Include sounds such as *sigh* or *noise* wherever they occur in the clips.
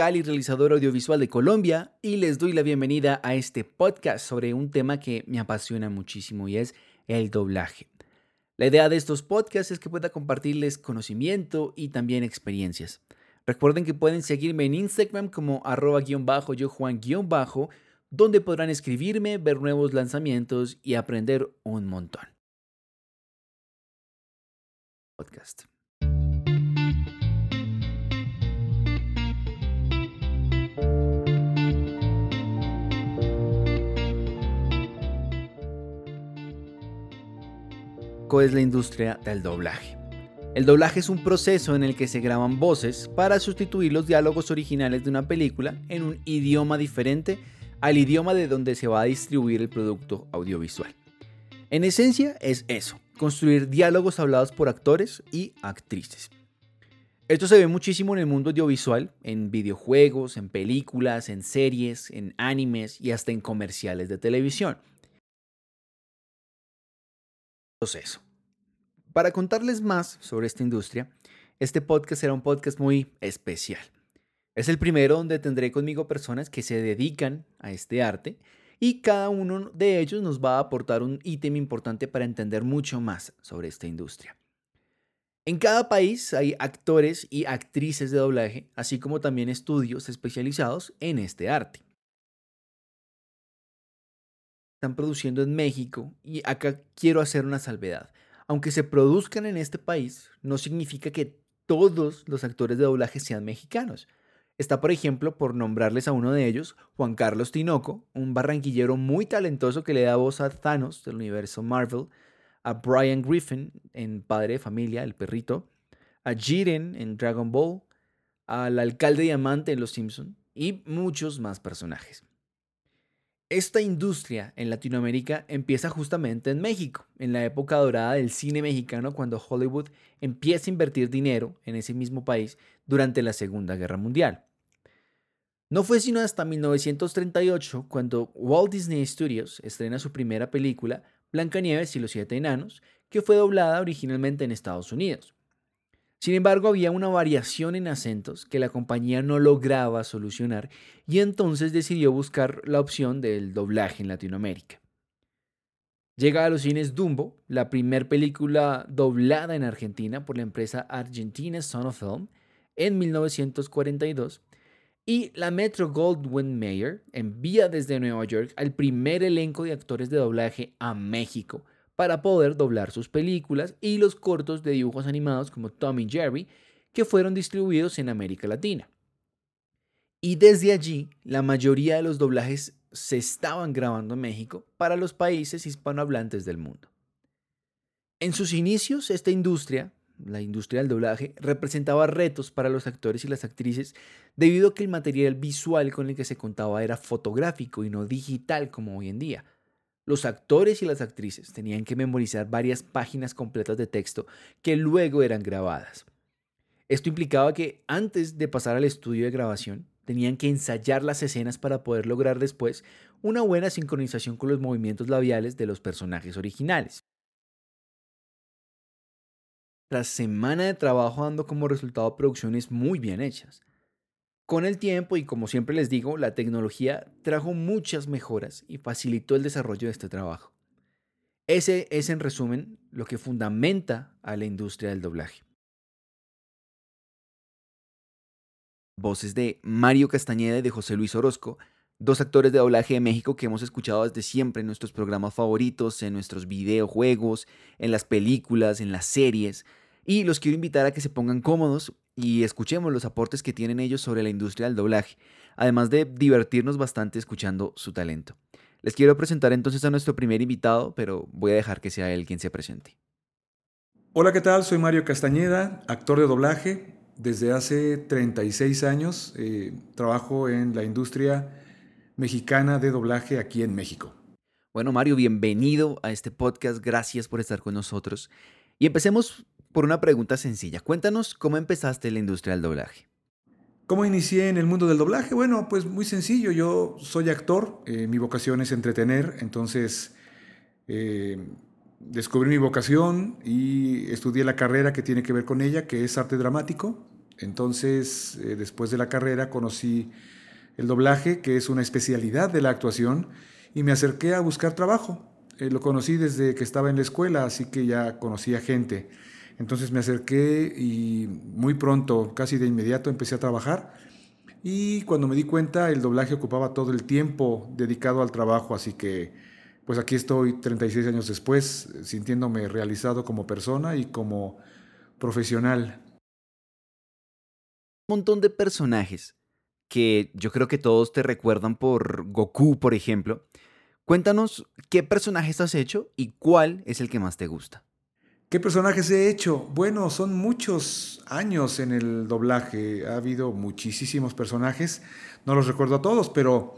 y realizador audiovisual de Colombia y les doy la bienvenida a este podcast sobre un tema que me apasiona muchísimo y es el doblaje. La idea de estos podcasts es que pueda compartirles conocimiento y también experiencias. Recuerden que pueden seguirme en Instagram como arroba guion bajo yo Juan guion bajo, donde podrán escribirme, ver nuevos lanzamientos y aprender un montón. Podcast. Es la industria del doblaje. El doblaje es un proceso en el que se graban voces para sustituir los diálogos originales de una película en un idioma diferente al idioma de donde se va a distribuir el producto audiovisual. En esencia es eso, construir diálogos hablados por actores y actrices. Esto se ve muchísimo en el mundo audiovisual, en videojuegos, en películas, en series, en animes y hasta en comerciales de televisión proceso. Para contarles más sobre esta industria, este podcast será un podcast muy especial. Es el primero donde tendré conmigo personas que se dedican a este arte y cada uno de ellos nos va a aportar un ítem importante para entender mucho más sobre esta industria. En cada país hay actores y actrices de doblaje, así como también estudios especializados en este arte están produciendo en México y acá quiero hacer una salvedad. Aunque se produzcan en este país, no significa que todos los actores de doblaje sean mexicanos. Está, por ejemplo, por nombrarles a uno de ellos, Juan Carlos Tinoco, un barranquillero muy talentoso que le da voz a Thanos del universo Marvel, a Brian Griffin en Padre de Familia, el perrito, a Jiren en Dragon Ball, al alcalde Diamante en Los Simpson y muchos más personajes. Esta industria en Latinoamérica empieza justamente en México, en la época dorada del cine mexicano, cuando Hollywood empieza a invertir dinero en ese mismo país durante la Segunda Guerra Mundial. No fue sino hasta 1938 cuando Walt Disney Studios estrena su primera película, Blancanieves y los Siete Enanos, que fue doblada originalmente en Estados Unidos. Sin embargo, había una variación en acentos que la compañía no lograba solucionar y entonces decidió buscar la opción del doblaje en Latinoamérica. Llega a los cines Dumbo, la primera película doblada en Argentina por la empresa argentina Sonofilm en 1942, y la Metro Goldwyn Mayer envía desde Nueva York al primer elenco de actores de doblaje a México para poder doblar sus películas y los cortos de dibujos animados como Tom y Jerry que fueron distribuidos en América Latina. Y desde allí, la mayoría de los doblajes se estaban grabando en México para los países hispanohablantes del mundo. En sus inicios, esta industria, la industria del doblaje, representaba retos para los actores y las actrices debido a que el material visual con el que se contaba era fotográfico y no digital como hoy en día. Los actores y las actrices tenían que memorizar varias páginas completas de texto que luego eran grabadas. Esto implicaba que antes de pasar al estudio de grabación, tenían que ensayar las escenas para poder lograr después una buena sincronización con los movimientos labiales de los personajes originales. Tras semana de trabajo dando como resultado producciones muy bien hechas. Con el tiempo y como siempre les digo, la tecnología trajo muchas mejoras y facilitó el desarrollo de este trabajo. Ese es en resumen lo que fundamenta a la industria del doblaje. Voces de Mario Castañeda y de José Luis Orozco, dos actores de doblaje de México que hemos escuchado desde siempre en nuestros programas favoritos, en nuestros videojuegos, en las películas, en las series. Y los quiero invitar a que se pongan cómodos y escuchemos los aportes que tienen ellos sobre la industria del doblaje, además de divertirnos bastante escuchando su talento. Les quiero presentar entonces a nuestro primer invitado, pero voy a dejar que sea él quien se presente. Hola, ¿qué tal? Soy Mario Castañeda, actor de doblaje. Desde hace 36 años eh, trabajo en la industria mexicana de doblaje aquí en México. Bueno, Mario, bienvenido a este podcast. Gracias por estar con nosotros. Y empecemos por una pregunta sencilla. Cuéntanos cómo empezaste la industria del doblaje. ¿Cómo inicié en el mundo del doblaje? Bueno, pues muy sencillo. Yo soy actor, eh, mi vocación es entretener, entonces eh, descubrí mi vocación y estudié la carrera que tiene que ver con ella, que es arte dramático. Entonces, eh, después de la carrera conocí el doblaje, que es una especialidad de la actuación, y me acerqué a buscar trabajo. Lo conocí desde que estaba en la escuela, así que ya conocía gente. Entonces me acerqué y muy pronto, casi de inmediato, empecé a trabajar. Y cuando me di cuenta, el doblaje ocupaba todo el tiempo dedicado al trabajo, así que pues aquí estoy 36 años después, sintiéndome realizado como persona y como profesional. Un montón de personajes que yo creo que todos te recuerdan por Goku, por ejemplo. Cuéntanos qué personajes has hecho y cuál es el que más te gusta. ¿Qué personajes he hecho? Bueno, son muchos años en el doblaje. Ha habido muchísimos personajes. No los recuerdo a todos, pero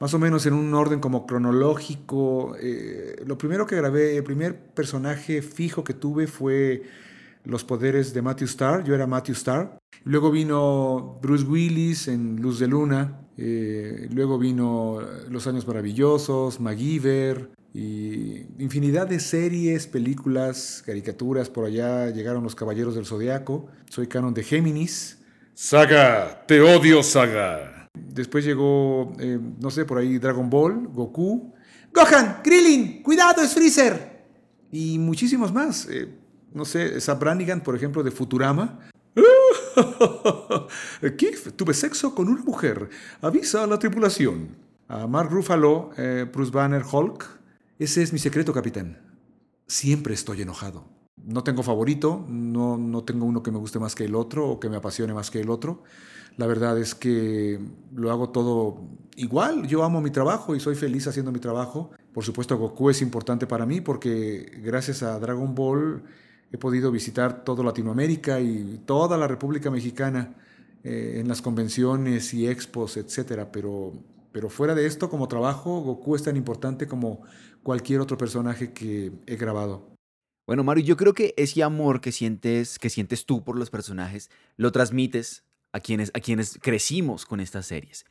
más o menos en un orden como cronológico. Eh, lo primero que grabé, el primer personaje fijo que tuve fue los poderes de Matthew Starr. Yo era Matthew Starr. Luego vino Bruce Willis en Luz de Luna. Eh, luego vino Los Años Maravillosos, MacGyver y infinidad de series, películas, caricaturas. Por allá llegaron Los Caballeros del Zodiaco. Soy canon de Géminis. Saga, te odio, Saga. Después llegó, eh, no sé, por ahí Dragon Ball, Goku. Gohan, Krillin, cuidado, es Freezer. Y muchísimos más. Eh, no sé, Sabranigan, por ejemplo, de Futurama. *laughs* Keith, tuve sexo con una mujer. Avisa a la tripulación. A Mark Ruffalo, eh, Bruce Banner, Hulk. Ese es mi secreto, capitán. Siempre estoy enojado. No tengo favorito, no, no tengo uno que me guste más que el otro o que me apasione más que el otro. La verdad es que lo hago todo igual. Yo amo mi trabajo y soy feliz haciendo mi trabajo. Por supuesto, Goku es importante para mí porque gracias a Dragon Ball he podido visitar toda Latinoamérica y toda la República Mexicana eh, en las convenciones y expos, etcétera. Pero, pero fuera de esto, como trabajo, Goku es tan importante como cualquier otro personaje que he grabado. Bueno, Mario, yo creo que ese amor que sientes, que sientes tú por los personajes lo transmites a quienes, a quienes crecimos con estas series.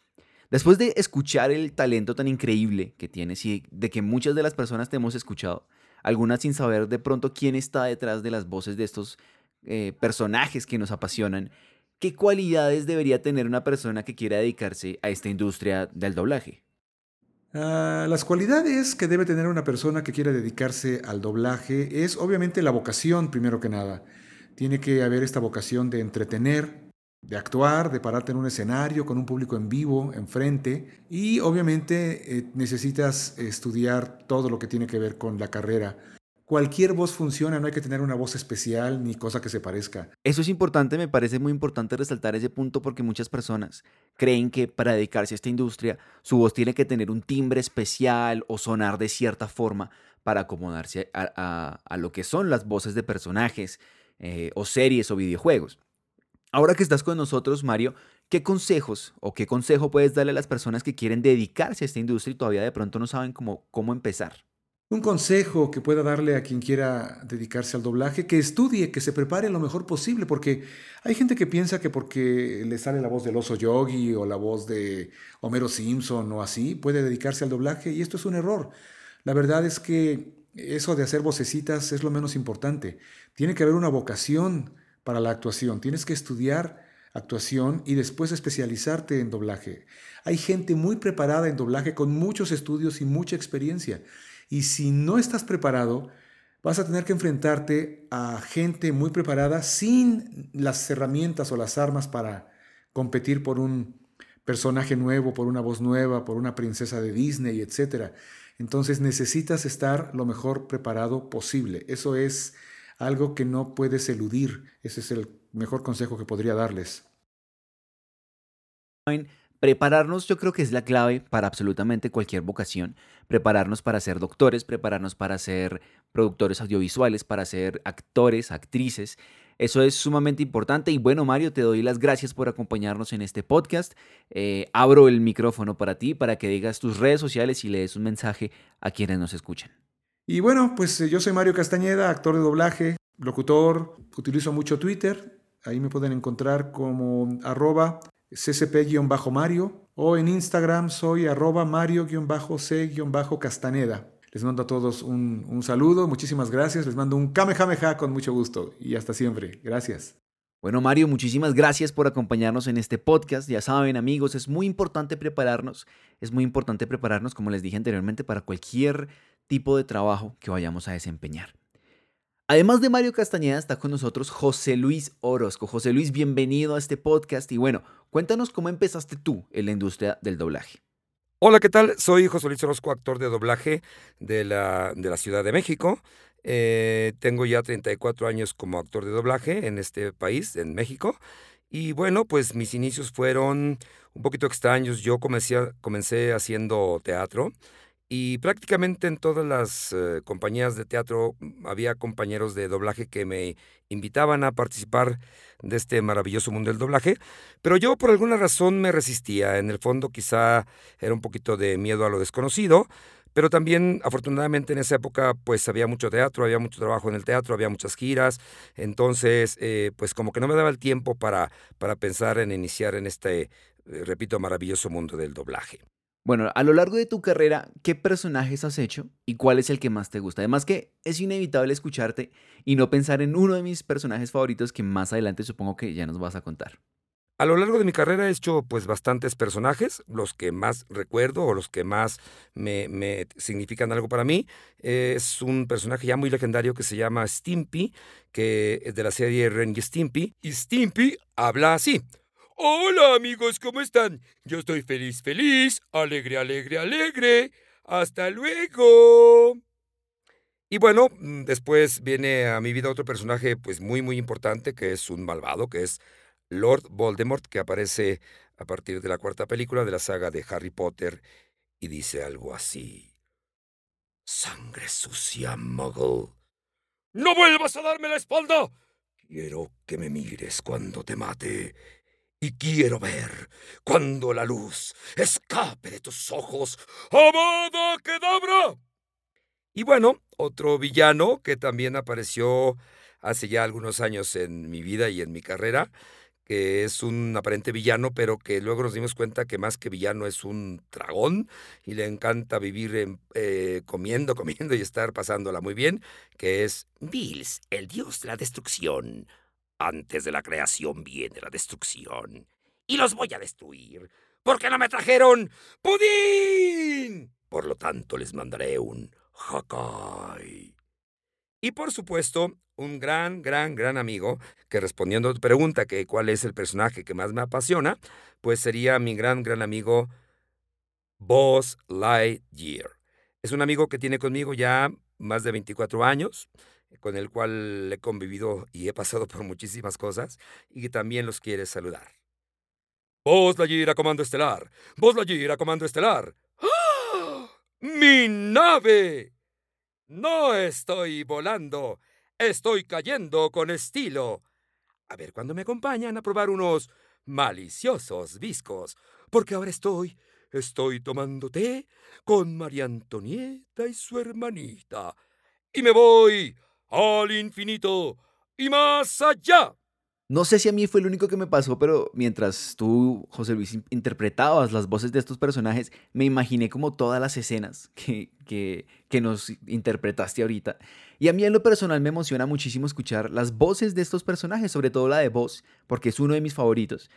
Después de escuchar el talento tan increíble que tienes y de que muchas de las personas te hemos escuchado, algunas sin saber de pronto quién está detrás de las voces de estos eh, personajes que nos apasionan, ¿qué cualidades debería tener una persona que quiera dedicarse a esta industria del doblaje? Ah, las cualidades que debe tener una persona que quiera dedicarse al doblaje es obviamente la vocación, primero que nada. Tiene que haber esta vocación de entretener, de actuar, de pararte en un escenario con un público en vivo, enfrente, y obviamente eh, necesitas estudiar todo lo que tiene que ver con la carrera. Cualquier voz funciona, no hay que tener una voz especial ni cosa que se parezca. Eso es importante, me parece muy importante resaltar ese punto porque muchas personas creen que para dedicarse a esta industria su voz tiene que tener un timbre especial o sonar de cierta forma para acomodarse a, lo que son las voces de personajes eh, o series o videojuegos. Ahora que estás con nosotros, Mario, ¿qué consejos o qué consejo puedes darle a las personas que quieren dedicarse a esta industria y todavía de pronto no saben cómo, cómo empezar? Un consejo que pueda darle a quien quiera dedicarse al doblaje, que estudie, que se prepare lo mejor posible, porque hay gente que piensa que porque le sale la voz del oso yogi o la voz de Homero Simpson o así, puede dedicarse al doblaje y esto es un error. La verdad es que eso de hacer vocecitas es lo menos importante. Tiene que haber una vocación para la actuación. Tienes que estudiar actuación y después especializarte en doblaje. Hay gente muy preparada en doblaje con muchos estudios y mucha experiencia. Y si no estás preparado, vas a tener que enfrentarte a gente muy preparada sin las herramientas o las armas para competir por un personaje nuevo, por una voz nueva, por una princesa de Disney, etc. Entonces necesitas estar lo mejor preparado posible. Eso es algo que no puedes eludir. Ese es el mejor consejo que podría darles. Prepararnos yo creo que es la clave para absolutamente cualquier vocación. Prepararnos para ser doctores, prepararnos para ser productores audiovisuales, para ser actores, actrices. Eso es sumamente importante y bueno Mario, te doy las gracias por acompañarnos en este podcast. Eh, abro el micrófono para ti, para que digas tus redes sociales y le des un mensaje a quienes nos escuchan. Y bueno, pues eh, yo soy Mario Castañeda, actor de doblaje, locutor, utilizo mucho Twitter, ahí me pueden encontrar como arroba ccp-mario o en Instagram soy arroba mario-c-castaneda. Les mando a todos un, un saludo, muchísimas gracias, les mando un kamehameha con mucho gusto y hasta siempre. Gracias. Bueno, Mario, muchísimas gracias por acompañarnos en este podcast. Ya saben, amigos, es muy importante prepararnos. Es muy importante prepararnos, como les dije anteriormente, para cualquier tipo de trabajo que vayamos a desempeñar. Además de Mario Castañeda, está con nosotros José Luis Orozco. José Luis, bienvenido a este podcast. Y bueno, cuéntanos cómo empezaste tú en la industria del doblaje. Hola, ¿qué tal? Soy José Luis Orozco, actor de doblaje de la, de la Ciudad de México. Eh, tengo ya 34 años como actor de doblaje en este país, en México. Y bueno, pues mis inicios fueron un poquito extraños. Yo comencé, comencé haciendo teatro y prácticamente en todas las eh, compañías de teatro mm, había compañeros de doblaje que me invitaban a participar de este maravilloso mundo del doblaje, pero yo por alguna razón me resistía. En el fondo quizá era un poquito de miedo a lo desconocido, pero también, afortunadamente, en esa época, pues había mucho teatro, había mucho trabajo en el teatro, había muchas giras. Entonces, eh, pues como que no me daba el tiempo para, para pensar en iniciar en este, eh, repito, maravilloso mundo del doblaje. Bueno, a lo largo de tu carrera, ¿qué personajes has hecho y cuál es el que más te gusta? Además que es inevitable escucharte y no pensar en uno de mis personajes favoritos que más adelante supongo que ya nos vas a contar. A lo largo de mi carrera he hecho pues bastantes personajes, los que más recuerdo o los que más me, significan algo para mí. Es un personaje ya muy legendario que se llama Stimpy, que es de la serie Ren y Stimpy. Y Stimpy habla así. Hola amigos, ¿cómo están? Yo estoy feliz, feliz, alegre, alegre, alegre. Hasta luego. Y bueno, mm, después viene a mi vida otro personaje pues muy muy importante que es un malvado, que es Lord Voldemort, que aparece a partir de la cuarta película de la saga de Harry Potter, y dice algo así. Sangre sucia, muggle. ¡No vuelvas a darme la espalda! Quiero que me mires cuando te mate. Y quiero ver cuando la luz escape de tus ojos. ¡Amada Kedabra! Y bueno, otro villano que también apareció hace ya algunos años en mi vida y en mi carrera que es un aparente villano, pero que luego nos dimos cuenta que más que villano es un dragón y le encanta vivir eh, comiendo, *laughs* comiendo y estar pasándola muy bien, que es Bills, el dios de la destrucción. Antes de la creación viene la destrucción. Y los voy a destruir, porque no me trajeron pudín. Por lo tanto, les mandaré un Hakai. Y por supuesto, un gran, gran, gran amigo, que respondiendo a tu pregunta, que cuál es el personaje que más me apasiona, pues sería mi gran, gran amigo Buzz Lightyear. Es un amigo que tiene conmigo ya más de 24 años, con el cual he convivido y he pasado por muchísimas cosas, y también los quiere saludar. Buzz Lightyear a comando estelar. Buzz Lightyear a comando estelar. ¡Ah! ¡Mi nave! No estoy volando, estoy cayendo con estilo. A ver cuándo me acompañan a probar unos maliciosos viscos, porque ahora estoy, estoy tomando té con María Antonieta y su hermanita. Y me voy al infinito y más allá. No sé si a mí fue el único que me pasó, pero mientras tú, José Luis, interpretabas las voces de estos personajes, me imaginé como todas las escenas que, que, que, nos interpretaste ahorita. Y a mí en lo personal me emociona muchísimo escuchar las voces de estos personajes, sobre todo la de voz, porque es uno de mis favoritos.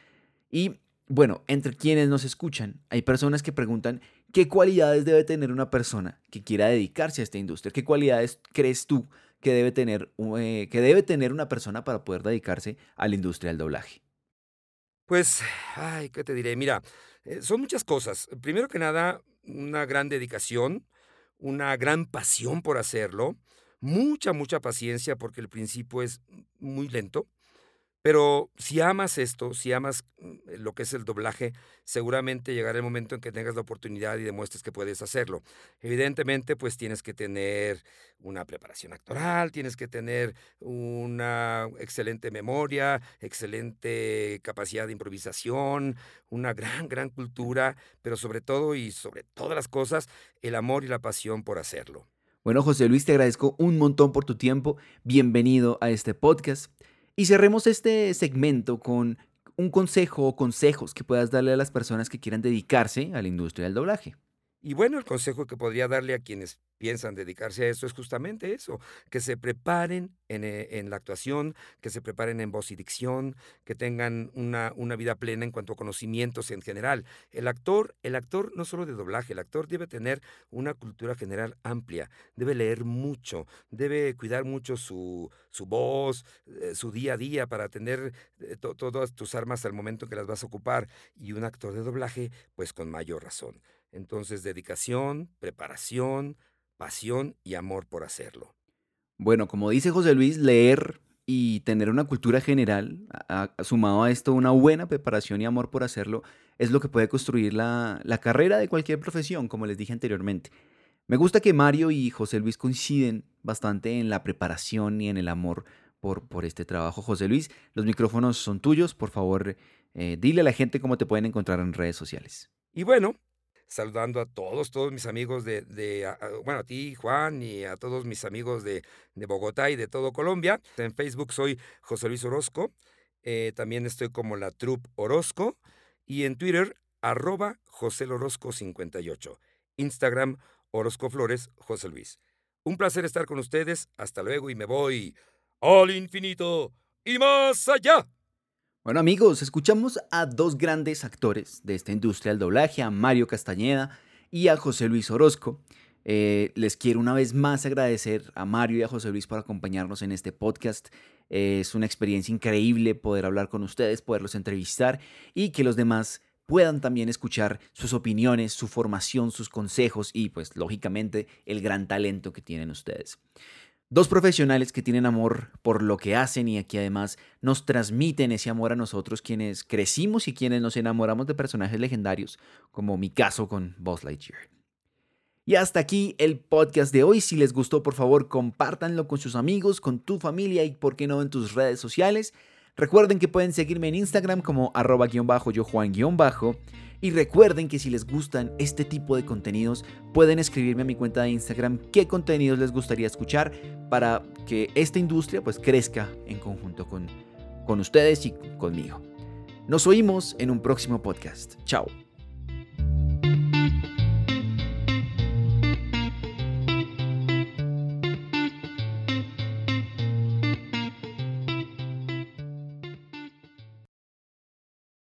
Y bueno, entre quienes nos escuchan, hay personas que preguntan qué cualidades debe tener una persona que quiera dedicarse a esta industria. ¿Qué cualidades crees tú que debe tener, eh, que debe tener una persona para poder dedicarse a la industria del doblaje? Pues, ay, ¿qué te diré? Mira, eh, son muchas cosas. Primero que nada, una gran dedicación, una gran pasión por hacerlo, mucha, mucha paciencia porque el principio es muy lento. Pero si amas esto, si amas mm, lo que es el doblaje, seguramente llegará el momento en que tengas la oportunidad y demuestres que puedes hacerlo. Evidentemente, pues tienes que tener una preparación actoral, tienes que tener una excelente memoria, excelente capacidad de improvisación, una gran, gran cultura, pero sobre todo y sobre todas las cosas, el amor y la pasión por hacerlo. Bueno, José Luis, te agradezco un montón por tu tiempo. Bienvenido a este podcast. Y cerremos este segmento con un consejo o consejos que puedas darle a las personas que quieran dedicarse a la industria del doblaje. Y bueno, el consejo que podría darle a quienes piensan dedicarse a eso es justamente eso, que se preparen en, eh, en la actuación, que se preparen en voz y dicción, que tengan una, una, vida plena en cuanto a conocimientos en general. El actor, el actor no solo de doblaje, el actor debe tener una cultura general amplia, debe leer mucho, debe cuidar mucho su, su voz, eh, su día a día para tener eh, to, todas tus armas al momento en que las vas a ocupar. Y un actor de doblaje, pues con mayor razón. Entonces, dedicación, preparación, pasión y amor por hacerlo. Bueno, como dice José Luis, leer y tener una cultura general, a, a, sumado a esto una buena preparación y amor por hacerlo, es lo que puede construir la, la carrera de cualquier profesión, como les dije anteriormente. Me gusta que Mario y José Luis coinciden bastante en la preparación y en el amor por, por este trabajo. José Luis, los micrófonos son tuyos. Por favor, eh, dile a la gente cómo te pueden encontrar en redes sociales. Y bueno, saludando a todos, todos mis amigos de, de bueno, a ti, Juan, y a todos mis amigos de, de, Bogotá y de todo Colombia. En Facebook soy José Luis Orozco, eh, también estoy como la Trup Orozco, y en Twitter, arroba José Orozco 58. Instagram, Orozco Flores, José Luis. Un placer estar con ustedes, hasta luego y me voy al infinito y más allá. Bueno amigos, escuchamos a dos grandes actores de esta industria del doblaje, a Mario Castañeda y a José Luis Orozco. Eh, les quiero una vez más agradecer a Mario y a José Luis por acompañarnos en este podcast. Eh, es una experiencia increíble poder hablar con ustedes, poderlos entrevistar y que los demás puedan también escuchar sus opiniones, su formación, sus consejos y pues lógicamente el gran talento que tienen ustedes. Dos profesionales que tienen amor por lo que hacen y aquí además nos transmiten ese amor a nosotros quienes crecimos y quienes nos enamoramos de personajes legendarios, como mi caso con Buzz Lightyear. Y hasta aquí el podcast de hoy. Si les gustó, por favor, compártanlo con sus amigos, con tu familia y, por qué no, en tus redes sociales. Recuerden que pueden seguirme en Instagram como arroba guion bajo yo Juan guion bajo. Y recuerden que si les gustan este tipo de contenidos, pueden escribirme a mi cuenta de Instagram qué contenidos les gustaría escuchar para que esta industria pues crezca en conjunto con, con ustedes y conmigo. Nos oímos en un próximo podcast. Chao.